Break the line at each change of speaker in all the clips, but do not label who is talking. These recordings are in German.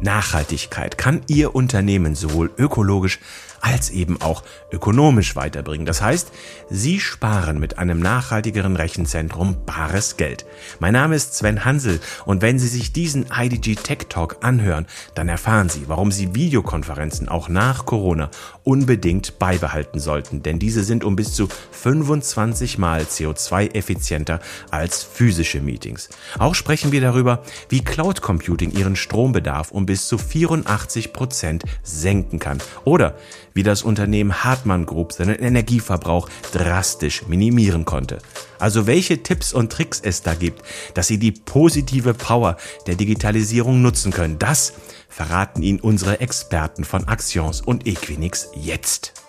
Nachhaltigkeit kann Ihr Unternehmen sowohl ökologisch als eben auch ökonomisch weiterbringen. Das heißt, Sie sparen mit einem nachhaltigeren Rechenzentrum bares Geld. Mein Name ist Sven Hansel und wenn Sie sich diesen IDG Tech Talk anhören, dann erfahren Sie, warum Sie Videokonferenzen auch nach Corona unbedingt beibehalten sollten, denn diese sind um bis zu 25 mal CO2 effizienter als physische Meetings. Auch sprechen wir darüber, wie Cloud Computing Ihren Strombedarf um bis zu 84 Prozent senken kann oder wie das Unternehmen Hartmann Group seinen Energieverbrauch drastisch minimieren konnte. Also welche Tipps und Tricks es da gibt, dass Sie die positive Power der Digitalisierung nutzen können, das verraten Ihnen unsere Experten von Axions und Equinix jetzt.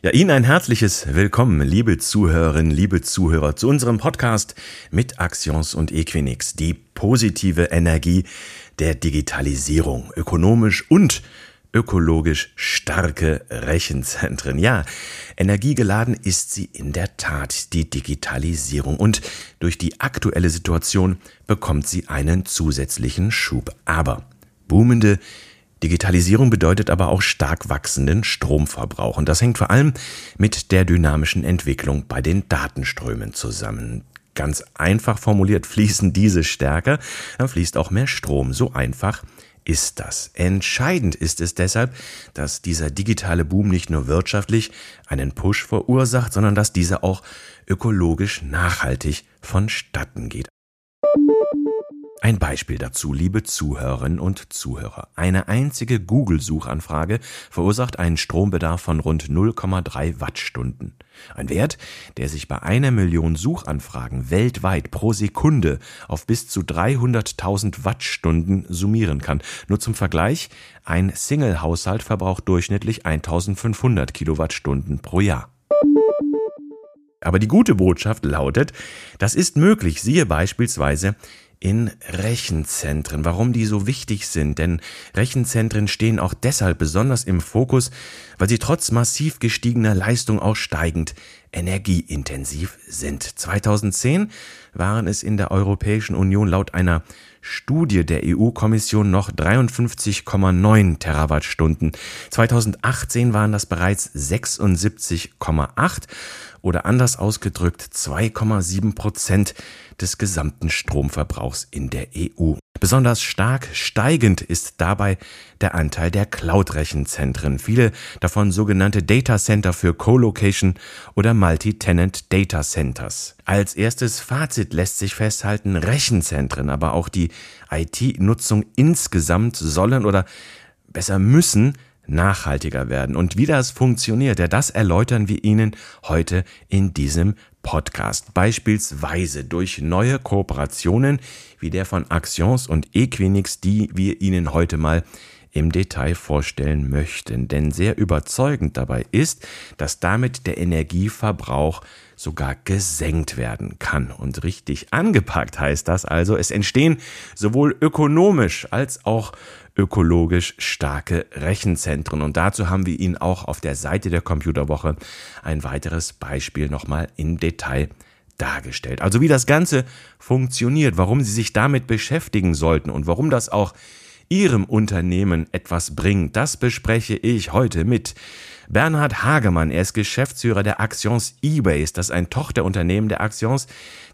Ja, Ihnen ein herzliches Willkommen, liebe Zuhörerinnen, liebe Zuhörer, zu unserem Podcast mit Axions und Equinix, die positive Energie der Digitalisierung, ökonomisch und ökologisch starke Rechenzentren. Ja, energiegeladen ist sie in der Tat, die Digitalisierung. Und durch die aktuelle Situation bekommt sie einen zusätzlichen Schub. Aber boomende Digitalisierung bedeutet aber auch stark wachsenden Stromverbrauch. Und das hängt vor allem mit der dynamischen Entwicklung bei den Datenströmen zusammen. Ganz einfach formuliert fließen diese stärker, dann fließt auch mehr Strom. So einfach ist das. Entscheidend ist es deshalb, dass dieser digitale Boom nicht nur wirtschaftlich einen Push verursacht, sondern dass dieser auch ökologisch nachhaltig vonstatten geht. Ein Beispiel dazu, liebe Zuhörerinnen und Zuhörer. Eine einzige Google-Suchanfrage verursacht einen Strombedarf von rund 0,3 Wattstunden. Ein Wert, der sich bei einer Million Suchanfragen weltweit pro Sekunde auf bis zu 300.000 Wattstunden summieren kann. Nur zum Vergleich, ein Single-Haushalt verbraucht durchschnittlich 1500 Kilowattstunden pro Jahr. Aber die gute Botschaft lautet, das ist möglich, siehe beispielsweise in Rechenzentren. Warum die so wichtig sind? Denn Rechenzentren stehen auch deshalb besonders im Fokus, weil sie trotz massiv gestiegener Leistung auch steigend energieintensiv sind. 2010 waren es in der Europäischen Union laut einer Studie der EU-Kommission noch 53,9 Terawattstunden. 2018 waren das bereits 76,8 oder anders ausgedrückt 2,7 Prozent des gesamten Stromverbrauchs in der EU. Besonders stark steigend ist dabei der Anteil der Cloud-Rechenzentren, viele davon sogenannte Data Center für Co-Location oder Multi-Tenant Data Centers. Als erstes Fazit lässt sich festhalten, Rechenzentren, aber auch die IT-Nutzung insgesamt sollen oder besser müssen nachhaltiger werden. Und wie das funktioniert, ja, das erläutern wir Ihnen heute in diesem Podcast. Beispielsweise durch neue Kooperationen wie der von Axions und Equinix, die wir Ihnen heute mal im Detail vorstellen möchten. Denn sehr überzeugend dabei ist, dass damit der Energieverbrauch sogar gesenkt werden kann. Und richtig angepackt heißt das also, es entstehen sowohl ökonomisch als auch ökologisch starke Rechenzentren. Und dazu haben wir Ihnen auch auf der Seite der Computerwoche ein weiteres Beispiel nochmal im Detail dargestellt. Also wie das Ganze funktioniert, warum Sie sich damit beschäftigen sollten und warum das auch Ihrem Unternehmen etwas bringt, das bespreche ich heute mit Bernhard Hagemann. Er ist Geschäftsführer der Actions eBase. Das ist ein Tochterunternehmen der Actions,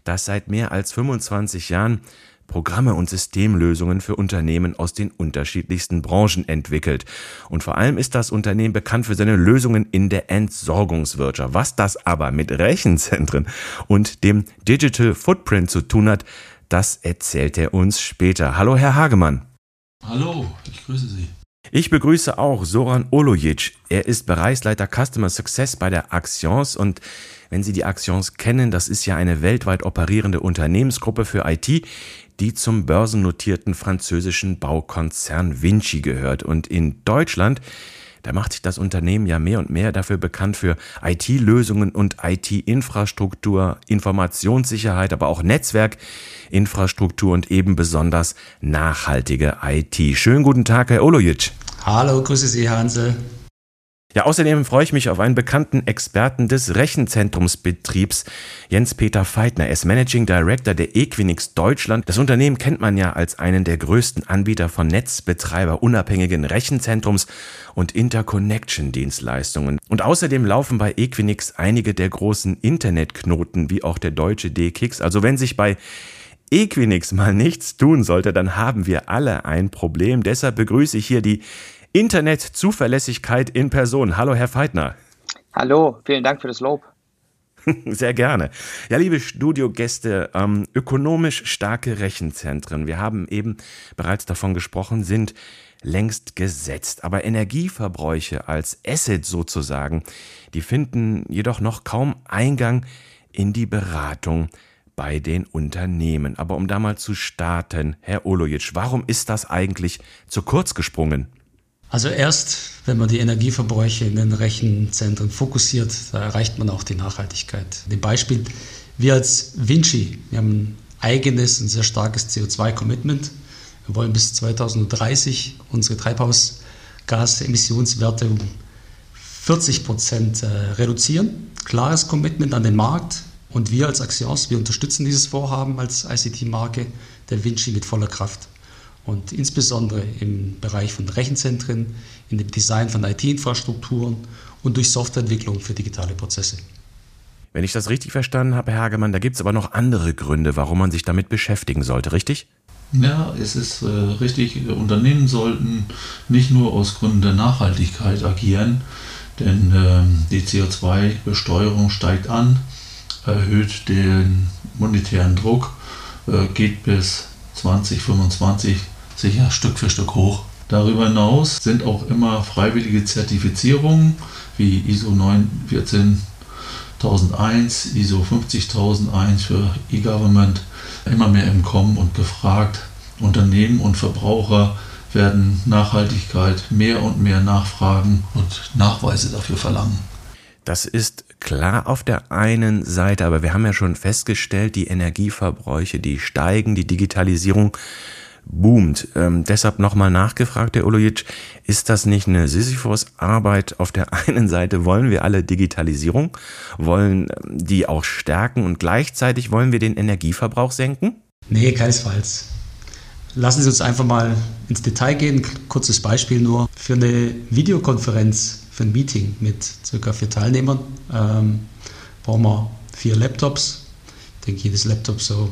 das seit mehr als 25 Jahren Programme und Systemlösungen für Unternehmen aus den unterschiedlichsten Branchen entwickelt. Und vor allem ist das Unternehmen bekannt für seine Lösungen in der Entsorgungswirtschaft. Was das aber mit Rechenzentren und dem Digital Footprint zu tun hat, das erzählt er uns später. Hallo, Herr Hagemann.
Hallo, ich grüße Sie.
Ich begrüße auch Soran Olojic. Er ist Bereichsleiter Customer Success bei der Axions und wenn Sie die Axions kennen, das ist ja eine weltweit operierende Unternehmensgruppe für IT, die zum börsennotierten französischen Baukonzern Vinci gehört. Und in Deutschland, da macht sich das Unternehmen ja mehr und mehr dafür bekannt für IT-Lösungen und IT-Infrastruktur, Informationssicherheit, aber auch Netzwerkinfrastruktur und eben besonders nachhaltige IT. Schönen guten Tag, Herr Olojic.
Hallo, grüße Sie, Hansel.
Ja, außerdem freue ich mich auf einen bekannten Experten des Rechenzentrumsbetriebs, Jens-Peter Feitner. Er ist Managing Director der Equinix Deutschland. Das Unternehmen kennt man ja als einen der größten Anbieter von Netzbetreiber unabhängigen Rechenzentrums und Interconnection-Dienstleistungen. Und außerdem laufen bei Equinix einige der großen Internetknoten, wie auch der deutsche DKIX. Also wenn sich bei Equinix mal nichts tun sollte, dann haben wir alle ein Problem. Deshalb begrüße ich hier die Internetzuverlässigkeit in Person. Hallo, Herr Feitner.
Hallo, vielen Dank für das Lob.
Sehr gerne. Ja, liebe Studiogäste, ähm, ökonomisch starke Rechenzentren, wir haben eben bereits davon gesprochen, sind längst gesetzt. Aber Energieverbräuche als Asset sozusagen, die finden jedoch noch kaum Eingang in die Beratung bei den Unternehmen. Aber um da mal zu starten, Herr Olojic, warum ist das eigentlich zu kurz gesprungen?
Also erst, wenn man die Energieverbräuche in den Rechenzentren fokussiert, da erreicht man auch die Nachhaltigkeit. Dem Beispiel, wir als Vinci, wir haben ein eigenes, ein sehr starkes CO2-Commitment. Wir wollen bis 2030 unsere Treibhausgasemissionswerte um 40 Prozent äh, reduzieren. Klares Commitment an den Markt. Und wir als Axios, wir unterstützen dieses Vorhaben als ICT-Marke der Vinci mit voller Kraft und insbesondere im Bereich von Rechenzentren, in dem Design von IT-Infrastrukturen und durch Softwareentwicklung für digitale Prozesse.
Wenn ich das richtig verstanden habe, Herr Hagemann, da gibt es aber noch andere Gründe, warum man sich damit beschäftigen sollte, richtig?
Ja, es ist äh, richtig. Unternehmen sollten nicht nur aus Gründen der Nachhaltigkeit agieren, denn äh, die CO2-Besteuerung steigt an, erhöht den monetären Druck, äh, geht bis 2025 sicher Stück für Stück hoch. Darüber hinaus sind auch immer freiwillige Zertifizierungen wie ISO 14001, ISO 50001 für E-Government immer mehr im Kommen und gefragt. Unternehmen und Verbraucher werden Nachhaltigkeit mehr und mehr nachfragen und Nachweise dafür verlangen.
Das ist klar auf der einen Seite, aber wir haben ja schon festgestellt, die Energieverbräuche, die steigen, die Digitalisierung boomt. Ähm, deshalb nochmal nachgefragt, Herr Olojic, ist das nicht eine Sisyphus-Arbeit? Auf der einen Seite wollen wir alle Digitalisierung, wollen ähm, die auch stärken und gleichzeitig wollen wir den Energieverbrauch senken?
Nee, keinesfalls. Lassen Sie uns einfach mal ins Detail gehen. Kurzes Beispiel nur. Für eine Videokonferenz, für ein Meeting mit circa vier Teilnehmern ähm, brauchen wir vier Laptops. Ich denke, jedes Laptop so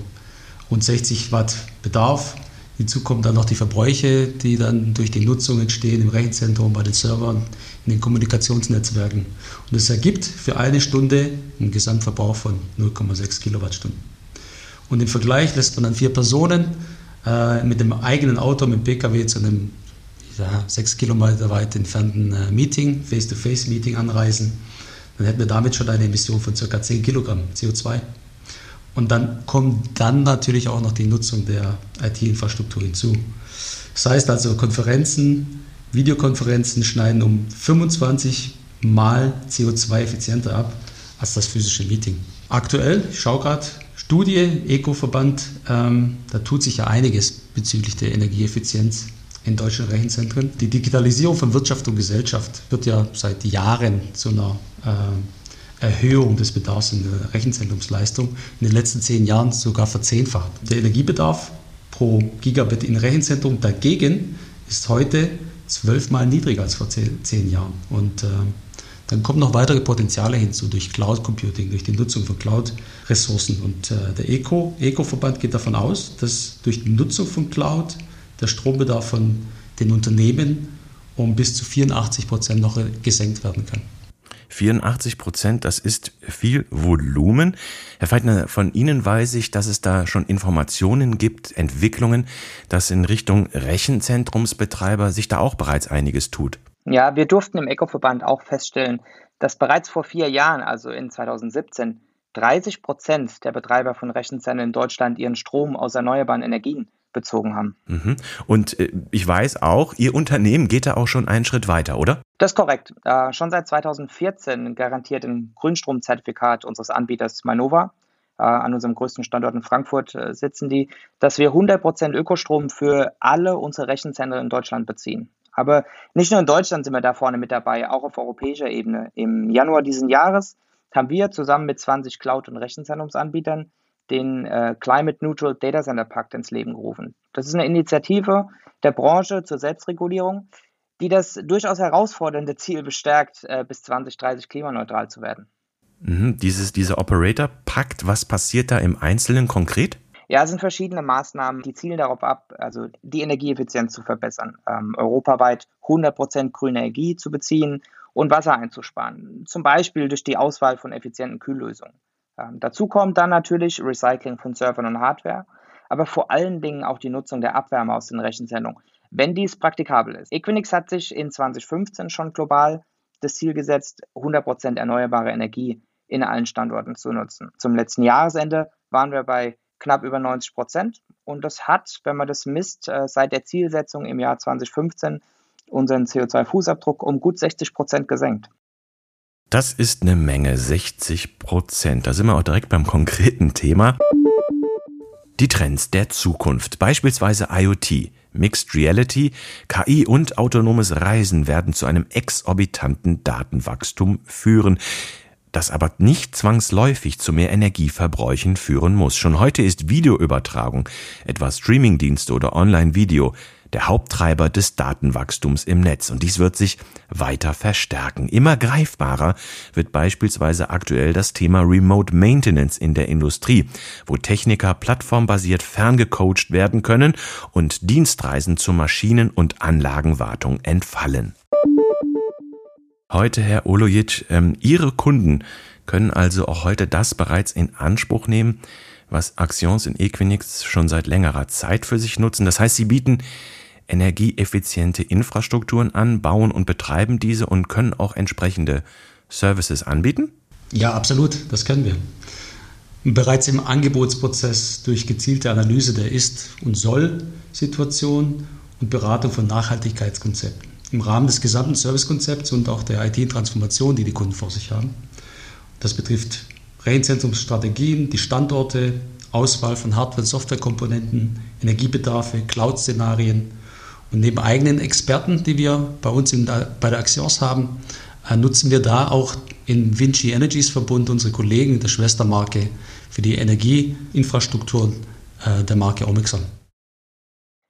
rund 60 Watt Bedarf. Hinzu kommen dann noch die Verbräuche, die dann durch die Nutzung entstehen im Rechenzentrum, bei den Servern, in den Kommunikationsnetzwerken. Und es ergibt für eine Stunde einen Gesamtverbrauch von 0,6 Kilowattstunden. Und im Vergleich lässt man dann vier Personen äh, mit dem eigenen Auto, mit dem Pkw zu einem ja, sechs Kilometer weit entfernten äh, Meeting, Face-to-Face-Meeting anreisen. Dann hätten wir damit schon eine Emission von ca. 10 Kilogramm CO2. Und dann kommt dann natürlich auch noch die Nutzung der IT-Infrastruktur hinzu. Das heißt also, Konferenzen, Videokonferenzen schneiden um 25 Mal CO2 effizienter ab als das physische Meeting. Aktuell, ich schaue gerade, Studie, Eco-Verband, ähm, da tut sich ja einiges bezüglich der Energieeffizienz in deutschen Rechenzentren. Die Digitalisierung von Wirtschaft und Gesellschaft wird ja seit Jahren zu einer äh, Erhöhung des Bedarfs in der Rechenzentrumsleistung in den letzten zehn Jahren sogar verzehnfacht. Der Energiebedarf pro Gigabit in Rechenzentrum dagegen ist heute zwölfmal niedriger als vor zehn, Jahren. Und äh, dann kommen noch weitere Potenziale hinzu durch Cloud Computing, durch die Nutzung von Cloud-Ressourcen. Und äh, der ECO, ECO-Verband geht davon aus, dass durch die Nutzung von Cloud der Strombedarf von den Unternehmen um bis zu 84 Prozent noch gesenkt werden kann.
84 Prozent, das ist viel Volumen. Herr Feitner, von Ihnen weiß ich, dass es da schon Informationen gibt, Entwicklungen, dass in Richtung Rechenzentrumsbetreiber sich da auch bereits einiges tut.
Ja, wir durften im Eco-Verband auch feststellen, dass bereits vor vier Jahren, also in 2017, 30 Prozent der Betreiber von Rechenzentren in Deutschland ihren Strom aus erneuerbaren Energien bezogen haben.
Mhm. Und äh, ich weiß auch, Ihr Unternehmen geht da auch schon einen Schritt weiter, oder?
Das ist korrekt. Äh, schon seit 2014 garantiert ein Grünstromzertifikat unseres Anbieters Manova, äh, an unserem größten Standort in Frankfurt sitzen die, dass wir 100% Ökostrom für alle unsere Rechenzentren in Deutschland beziehen. Aber nicht nur in Deutschland sind wir da vorne mit dabei, auch auf europäischer Ebene. Im Januar diesen Jahres haben wir zusammen mit 20 Cloud- und Rechenzentrumsanbietern den äh, Climate Neutral Data Center Pakt ins Leben gerufen. Das ist eine Initiative der Branche zur Selbstregulierung, die das durchaus herausfordernde Ziel bestärkt, äh, bis 2030 klimaneutral zu werden.
Mhm, dieses, dieser Operator-Pakt, was passiert da im Einzelnen konkret?
Ja, es sind verschiedene Maßnahmen, die zielen darauf ab, also die Energieeffizienz zu verbessern, ähm, europaweit 100% grüne Energie zu beziehen und Wasser einzusparen, zum Beispiel durch die Auswahl von effizienten Kühllösungen. Ähm, dazu kommt dann natürlich Recycling von Servern und Hardware, aber vor allen Dingen auch die Nutzung der Abwärme aus den Rechenzentren, wenn dies praktikabel ist. Equinix hat sich in 2015 schon global das Ziel gesetzt, 100% erneuerbare Energie in allen Standorten zu nutzen. Zum letzten Jahresende waren wir bei knapp über 90 Prozent. Und das hat, wenn man das misst, äh, seit der Zielsetzung im Jahr 2015 unseren CO2-Fußabdruck um gut 60 Prozent gesenkt.
Das ist eine Menge, 60 Prozent. Da sind wir auch direkt beim konkreten Thema. Die Trends der Zukunft, beispielsweise IoT, Mixed Reality, KI und autonomes Reisen werden zu einem exorbitanten Datenwachstum führen das aber nicht zwangsläufig zu mehr Energieverbräuchen führen muss. Schon heute ist Videoübertragung, etwa Streamingdienste oder Online-Video, der Haupttreiber des Datenwachstums im Netz. Und dies wird sich weiter verstärken. Immer greifbarer wird beispielsweise aktuell das Thema Remote Maintenance in der Industrie, wo Techniker plattformbasiert ferngecoacht werden können und Dienstreisen zur Maschinen- und Anlagenwartung entfallen. Heute, Herr Olojic, ähm, Ihre Kunden können also auch heute das bereits in Anspruch nehmen, was Axions in Equinix schon seit längerer Zeit für sich nutzen. Das heißt, sie bieten energieeffiziente Infrastrukturen an, bauen und betreiben diese und können auch entsprechende Services anbieten?
Ja, absolut, das können wir. Bereits im Angebotsprozess durch gezielte Analyse der Ist- und Soll-Situation und Beratung von Nachhaltigkeitskonzepten im Rahmen des gesamten Servicekonzepts und auch der IT-Transformation, die die Kunden vor sich haben. Das betrifft Rechenzentrumsstrategien, die Standorte, Auswahl von Hardware- und Softwarekomponenten, Energiebedarfe, Cloud-Szenarien und neben eigenen Experten, die wir bei uns in der, bei der Axios haben, äh, nutzen wir da auch in Vinci Energies Verbund unsere Kollegen der Schwestermarke für die Energieinfrastruktur äh, der Marke Omixon.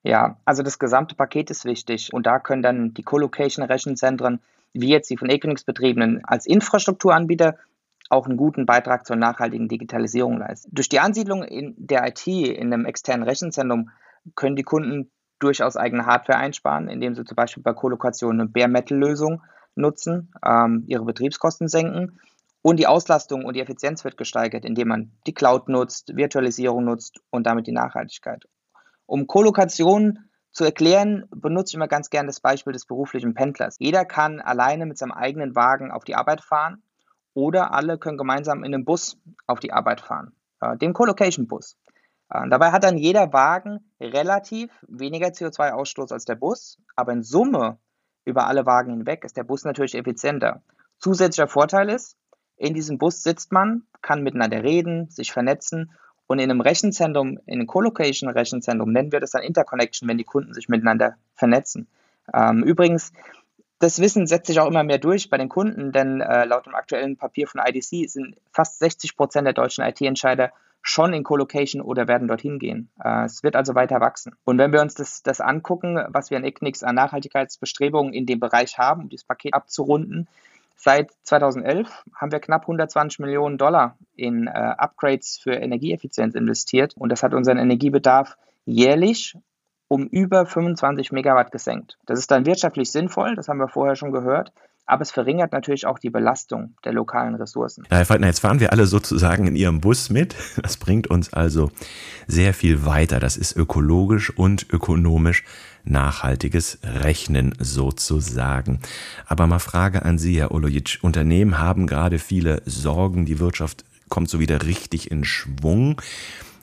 Ja, also das gesamte Paket ist wichtig und da können dann die Colocation-Rechenzentren, wie jetzt die von Equinix betriebenen, als Infrastrukturanbieter auch einen guten Beitrag zur nachhaltigen Digitalisierung leisten. Durch die Ansiedlung in der IT in einem externen Rechenzentrum können die Kunden durchaus eigene Hardware einsparen, indem sie zum Beispiel bei Kolokation eine Bare-Metal-Lösung nutzen, ähm, ihre Betriebskosten senken und die Auslastung und die Effizienz wird gesteigert, indem man die Cloud nutzt, Virtualisierung nutzt und damit die Nachhaltigkeit. Um Kolokation zu erklären, benutze ich immer ganz gern das Beispiel des beruflichen Pendlers. Jeder kann alleine mit seinem eigenen Wagen auf die Arbeit fahren oder alle können gemeinsam in einem Bus auf die Arbeit fahren, äh, dem Colocation-Bus. Äh, dabei hat dann jeder Wagen relativ weniger CO2-Ausstoß als der Bus, aber in Summe über alle Wagen hinweg ist der Bus natürlich effizienter. Zusätzlicher Vorteil ist, in diesem Bus sitzt man, kann miteinander reden, sich vernetzen und in einem Rechenzentrum, in einem Colocation-Rechenzentrum nennen wir das dann Interconnection, wenn die Kunden sich miteinander vernetzen. Ähm, übrigens, das Wissen setzt sich auch immer mehr durch bei den Kunden, denn äh, laut dem aktuellen Papier von IDC sind fast 60 Prozent der deutschen IT-Entscheider schon in Colocation oder werden dorthin gehen. Äh, es wird also weiter wachsen. Und wenn wir uns das, das angucken, was wir in Equinix an Nachhaltigkeitsbestrebungen in dem Bereich haben, um dieses Paket abzurunden, Seit 2011 haben wir knapp 120 Millionen Dollar in äh, Upgrades für Energieeffizienz investiert und das hat unseren Energiebedarf jährlich um über 25 Megawatt gesenkt. Das ist dann wirtschaftlich sinnvoll, das haben wir vorher schon gehört, aber es verringert natürlich auch die Belastung der lokalen Ressourcen.
Herr Faltner, jetzt fahren wir alle sozusagen in Ihrem Bus mit. Das bringt uns also sehr viel weiter. Das ist ökologisch und ökonomisch nachhaltiges Rechnen sozusagen. Aber mal Frage an Sie, Herr Olojic. Unternehmen haben gerade viele Sorgen. Die Wirtschaft kommt so wieder richtig in Schwung.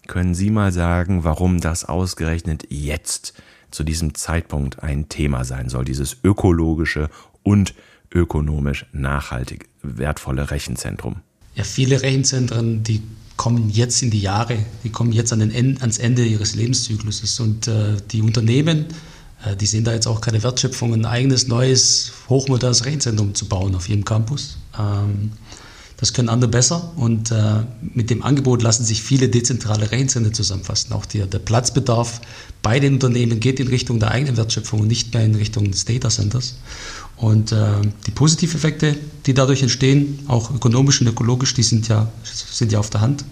Können Sie mal sagen, warum das ausgerechnet jetzt zu diesem Zeitpunkt ein Thema sein soll, dieses ökologische und ökonomisch nachhaltig wertvolle Rechenzentrum?
Ja, viele Rechenzentren, die kommen jetzt in die Jahre, die kommen jetzt an Ende, ans Ende ihres Lebenszykluses und äh, die Unternehmen Äh, die sehen da jetzt auch keine Wertschöpfung, ein eigenes neues, hochmodernes Rechenzentrum zu bauen auf jedem Campus. Ähm, das können andere besser und äh, mit dem Angebot lassen sich viele dezentrale Rechenzentren zusammenfassen. Auch der, der Platzbedarf bei den Unternehmen geht in Richtung der eigenen Wertschöpfung und nicht mehr in Richtung des Data Centers. Und äh, die Positiveffekte, die dadurch entstehen, auch ökonomisch und ökologisch, die sind ja, sind ja auf der Hand.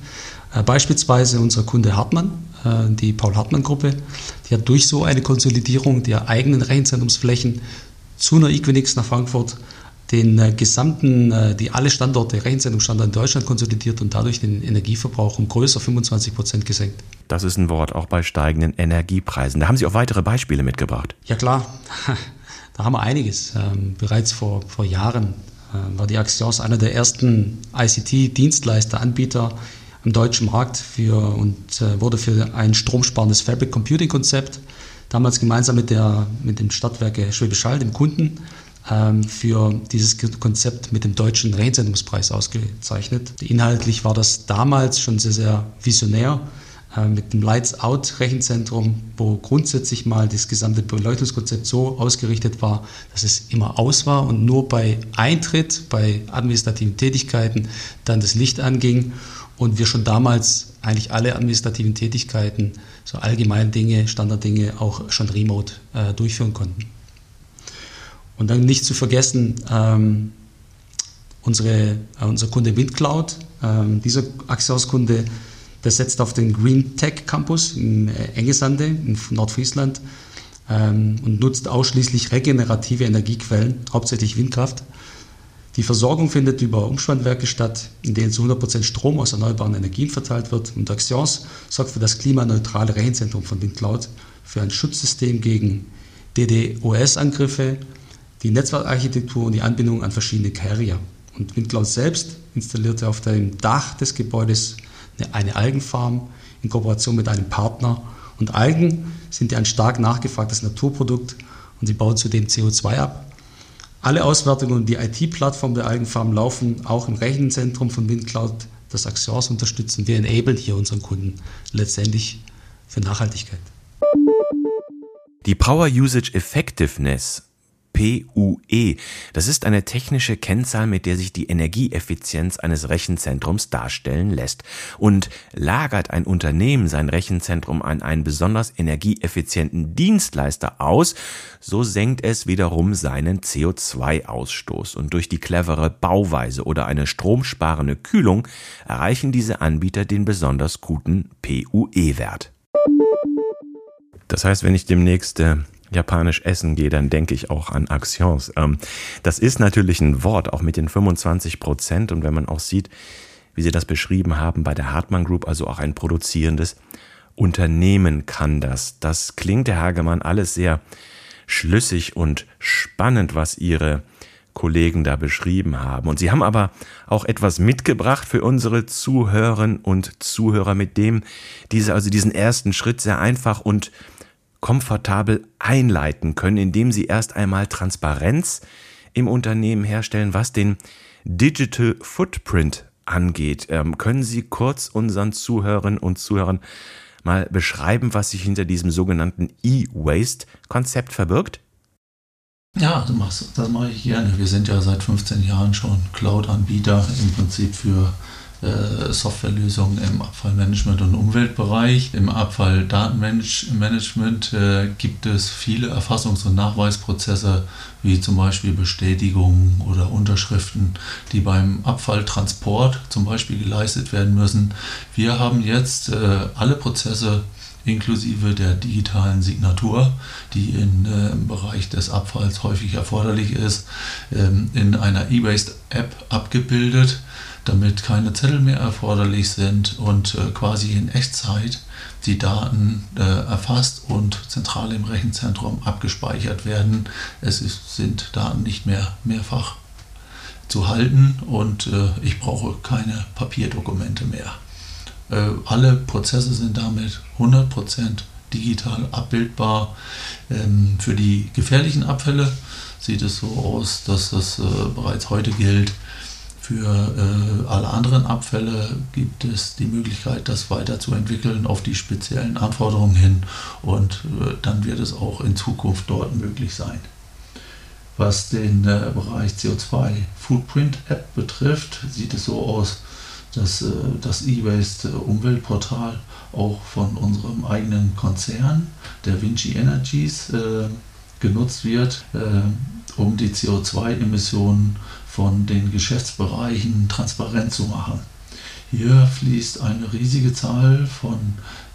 Äh, beispielsweise unser Kunde Hartmann, äh, die Paul-Hartmann-Gruppe, die hat durch so eine Konsolidierung der eigenen Rechenzentrumsflächen zu einer Equinix nach Frankfurt den äh, gesamten, äh, die alle Standorte, Rechenzentrumsstandorte in Deutschland konsolidiert und dadurch den Energieverbrauch um größer 25 Prozent gesenkt.
Das ist ein Wort auch bei steigenden Energiepreisen. Da haben Sie auch weitere Beispiele mitgebracht.
Ja klar, da haben wir einiges. Ähm, bereits vor, vor Jahren äh, war die Axios einer der ersten ICT-Dienstleister, Anbieter im deutschen Markt für, und äh, wurde für ein stromsparendes Fabric Computing Konzept damals gemeinsam mit, der, mit dem Stadtwerke Schwäbisch Hall, dem Kunden, ähm, für dieses Konzept mit dem deutschen Rechenzentrumspreis ausgezeichnet. Inhaltlich war das damals schon sehr, sehr visionär mit dem Lights-Out-Rechenzentrum, wo grundsätzlich mal das gesamte Beleuchtungskonzept so ausgerichtet war, dass es immer aus war und nur bei Eintritt, bei administrativen Tätigkeiten dann das Licht anging und wir schon damals eigentlich alle administrativen Tätigkeiten, so allgemeine Dinge, Standarddinge auch schon remote äh, durchführen konnten. Und dann nicht zu vergessen, ähm, unsere, äh, unser Kunde Windcloud, ähm, dieser Axios-Kunde, der setzt auf den Green Tech Campus in äh, Engesande in Nordfriesland ähm, und nutzt ausschließlich regenerative Energiequellen, hauptsächlich Windkraft. Die Versorgung findet über Umspannwerke statt, in denen zu 100% Strom aus erneuerbaren Energien verteilt wird. Und Axios sorgt für das klimaneutrale Rechenzentrum von Windcloud, für ein Schutzsystem gegen DDoS-Angriffe die Netzwerkarchitektur und die Anbindung an verschiedene Carrier. Und Windcloud selbst installierte auf dem Dach des Gebäudes eine Algenfarm in Kooperation mit einem Partner. Und Algen sind ja ein stark nachgefragtes Naturprodukt und sie bauen zudem CO2 ab. Alle Auswertungen und die IT-Plattform der Algenfarm laufen auch im Rechenzentrum von Windcloud, das Axios unterstützen. Wir enablen hier unseren Kunden letztendlich für Nachhaltigkeit.
Die Power Usage Effectiveness PUE. Das ist eine technische Kennzahl, mit der sich die Energieeffizienz eines Rechenzentrums darstellen lässt. Und lagert ein Unternehmen sein Rechenzentrum an einen besonders energieeffizienten Dienstleister aus, so senkt es wiederum seinen CO2-Ausstoß. Und durch die clevere Bauweise oder eine stromsparende Kühlung erreichen diese Anbieter den besonders guten PUE-Wert. Das heißt, wenn ich demnächst äh, japanisch essen gehe, dann denke ich auch an Actions. Ähm, das ist natürlich ein Wort, auch mit den 25 Prozent. Und wenn man auch sieht, wie Sie das beschrieben haben bei der Hartmann Group, also auch ein produzierendes Unternehmen kann das. Das klingt, Herr Hagemann, alles sehr schlüssig und spannend, was Ihre Kollegen da beschrieben haben. Und Sie haben aber auch etwas mitgebracht für unsere Zuhörerinnen und Zuhörer, mit dem diese, also diesen ersten Schritt sehr einfach und komfortabel einleiten können, indem sie erst einmal Transparenz im Unternehmen herstellen, was den Digital Footprint angeht. Ähm, können Sie kurz unseren Zuhörerinnen und Zuhörern mal beschreiben, was sich hinter diesem sogenannten E-Waste-Konzept verbirgt?
Ja, das mache ich gerne. Wir sind ja seit 15 Jahren schon Cloud-Anbieter im Prinzip für Softwarelösungen im Abfallmanagement und Umweltbereich. Im Abfalldatenmanagement äh, gibt es viele Erfassungs- und Nachweisprozesse, wie zum Beispiel Bestätigungen oder Unterschriften, die beim Abfalltransport zum Beispiel geleistet werden müssen. Wir haben jetzt äh, alle Prozesse inklusive der digitalen Signatur, die in, äh, im Bereich des Abfalls häufig erforderlich ist, ähm, in einer E-Waste-App abgebildet damit keine Zettel mehr erforderlich sind und äh, quasi in Echtzeit die Daten äh, erfasst und zentral im Rechenzentrum abgespeichert werden. Es ist, sind Daten nicht mehr mehrfach zu halten und äh, ich brauche keine Papierdokumente mehr. Äh, alle Prozesse sind damit 100% digital abbildbar. Ähm, für die gefährlichen Abfälle sieht es so aus, dass das äh, bereits heute gilt Für äh, alle anderen Abfälle gibt es die Möglichkeit, das weiterzuentwickeln auf die speziellen Anforderungen hin und äh, dann wird es auch in Zukunft dort möglich sein. Was den äh, Bereich CO2 Footprint App betrifft, sieht es so aus, dass äh, das E-Waste Umweltportal auch von unserem eigenen Konzern, der Vinci Energies, äh, genutzt wird, äh, um die CO2-Emissionen von den Geschäftsbereichen transparent zu machen. Hier fließt eine riesige Zahl von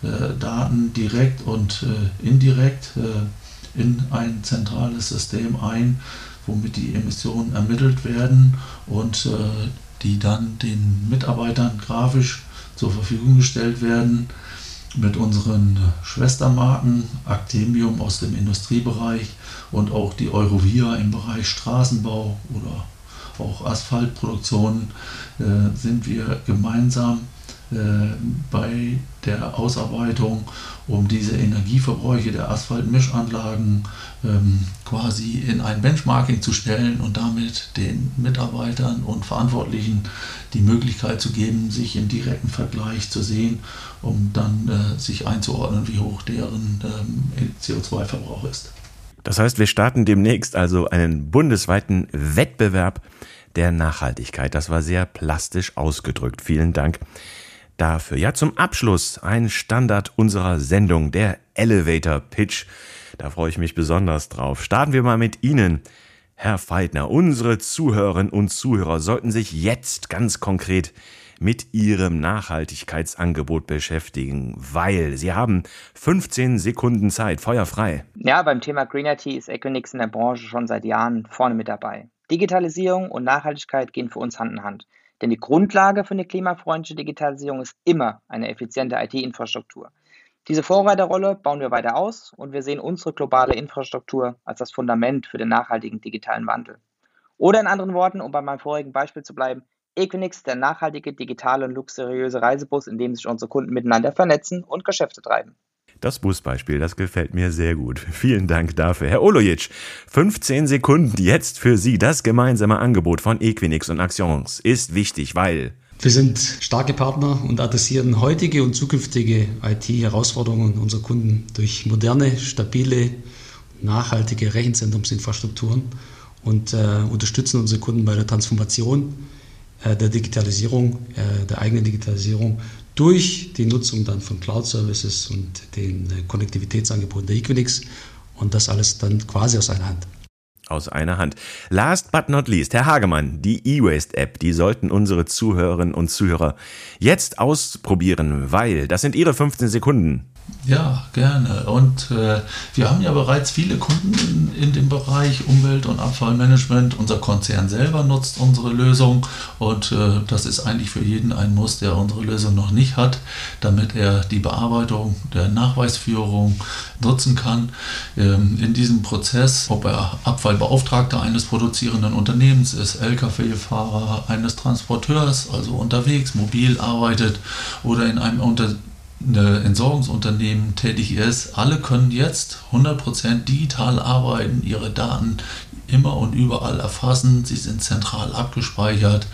äh, Daten direkt und äh, indirekt äh, in ein zentrales System ein, womit die Emissionen ermittelt werden und äh, die dann den Mitarbeitern grafisch zur Verfügung gestellt werden mit unseren Schwestermarken Actemium aus dem Industriebereich und auch die Eurovia im Bereich Straßenbau oder auch Asphaltproduktion äh, sind wir gemeinsam äh, bei der Ausarbeitung, um diese Energieverbräuche der Asphaltmischanlagen ähm, quasi in ein Benchmarking zu stellen und damit den Mitarbeitern und Verantwortlichen die Möglichkeit zu geben, sich im direkten Vergleich zu sehen, um dann äh, sich einzuordnen, wie hoch deren ähm, CO2-Verbrauch ist.
Das heißt, wir starten demnächst also einen bundesweiten Wettbewerb der Nachhaltigkeit. Das war sehr plastisch ausgedrückt. Vielen Dank dafür. Ja, zum Abschluss ein Standard unserer Sendung, der Elevator Pitch. Da freue ich mich besonders drauf. Starten wir mal mit Ihnen. Herr Feidner, unsere Zuhörerinnen und Zuhörer sollten sich jetzt ganz konkret mit ihrem Nachhaltigkeitsangebot beschäftigen, weil sie haben 15 Sekunden Zeit, feuerfrei.
Ja, beim Thema Green IT ist Equinix in der Branche schon seit Jahren vorne mit dabei. Digitalisierung und Nachhaltigkeit gehen für uns Hand in Hand. Denn die Grundlage für eine klimafreundliche Digitalisierung ist immer eine effiziente IT-Infrastruktur. Diese Vorreiterrolle bauen wir weiter aus und wir sehen unsere globale Infrastruktur als das Fundament für den nachhaltigen digitalen Wandel. Oder in anderen Worten, um bei meinem vorigen Beispiel zu bleiben, Equinix, der nachhaltige, digitale und luxuriöse Reisebus, in dem sich unsere Kunden miteinander vernetzen und Geschäfte treiben.
Das Busbeispiel, das gefällt mir sehr gut. Vielen Dank dafür. Herr Olojic, 15 Sekunden jetzt für Sie. Das gemeinsame Angebot von Equinix und Actions ist wichtig, weil
wir sind starke Partner und adressieren heutige und zukünftige IT-Herausforderungen unserer Kunden durch moderne, stabile, nachhaltige Rechenzentrumsinfrastrukturen und äh, unterstützen unsere Kunden bei der Transformation der Digitalisierung, äh, der eigenen Digitalisierung durch die Nutzung dann von Cloud-Services und den äh, Konnektivitätsangeboten der Equinix und das alles dann quasi aus einer Hand.
Aus einer Hand. Last but not least, Herr Hagemann, die E-Waste-App, die sollten unsere Zuhörerinnen und Zuhörer jetzt ausprobieren, weil das sind Ihre 15 Sekunden.
Ja, gerne. Und äh, wir haben ja bereits viele Kunden in, in, dem Bereich Umwelt- und Abfallmanagement. Unser Konzern selber nutzt unsere Lösung und äh, das ist eigentlich für jeden ein Muss, der unsere Lösung noch nicht hat, damit er die Bearbeitung der Nachweisführung nutzen kann. Ähm, in diesem Prozess, ob er Abfallbeauftragter eines produzierenden Unternehmens ist, Lkw-Fahrer eines Transporteurs, also unterwegs, mobil arbeitet oder in einem Unternehmen, Entsorgungsunternehmen tätig ist, alle können jetzt 100% digital arbeiten, ihre Daten immer und überall erfassen, sie sind zentral abgespeichert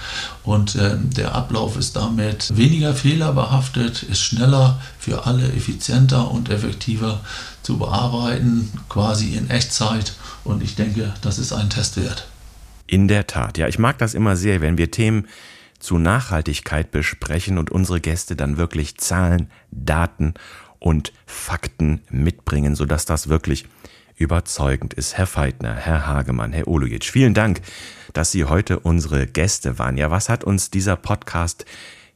und äh, der Ablauf ist damit weniger fehlerbehaftet, ist schneller für alle effizienter und effektiver zu bearbeiten, quasi in Echtzeit. Und ich denke, das ist ein Testwert.
In der Tat, ja, ich mag das immer sehr, wenn wir Themen zu Nachhaltigkeit besprechen und unsere Gäste dann wirklich Zahlen, Daten und Fakten mitbringen, sodass das wirklich überzeugend ist. Herr Feitner, Herr Hagemann, Herr Olujic, vielen Dank, dass Sie heute unsere Gäste waren. Ja, was hat uns dieser Podcast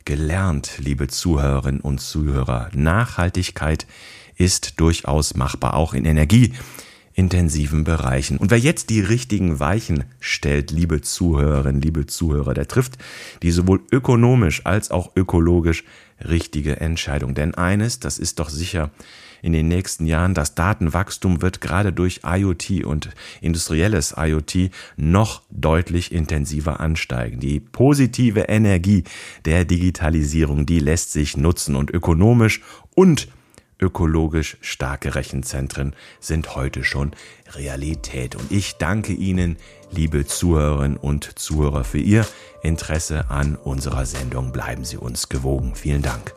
gelernt, liebe Zuhörerinnen und Zuhörer? Nachhaltigkeit ist durchaus machbar, auch in Energie intensiven Bereichen. Und wer jetzt die richtigen Weichen stellt, liebe Zuhörerinnen, liebe Zuhörer, der trifft die sowohl ökonomisch als auch ökologisch richtige Entscheidung. Denn eines, das ist doch sicher in den nächsten Jahren, das Datenwachstum wird gerade durch IoT und industrielles IoT noch deutlich intensiver ansteigen. Die positive Energie der Digitalisierung, die lässt sich nutzen und ökonomisch und ökologisch starke Rechenzentren sind heute schon Realität. Und ich danke Ihnen, liebe Zuhörerinnen und Zuhörer, für Ihr Interesse an unserer Sendung. Bleiben Sie uns gewogen. Vielen Dank.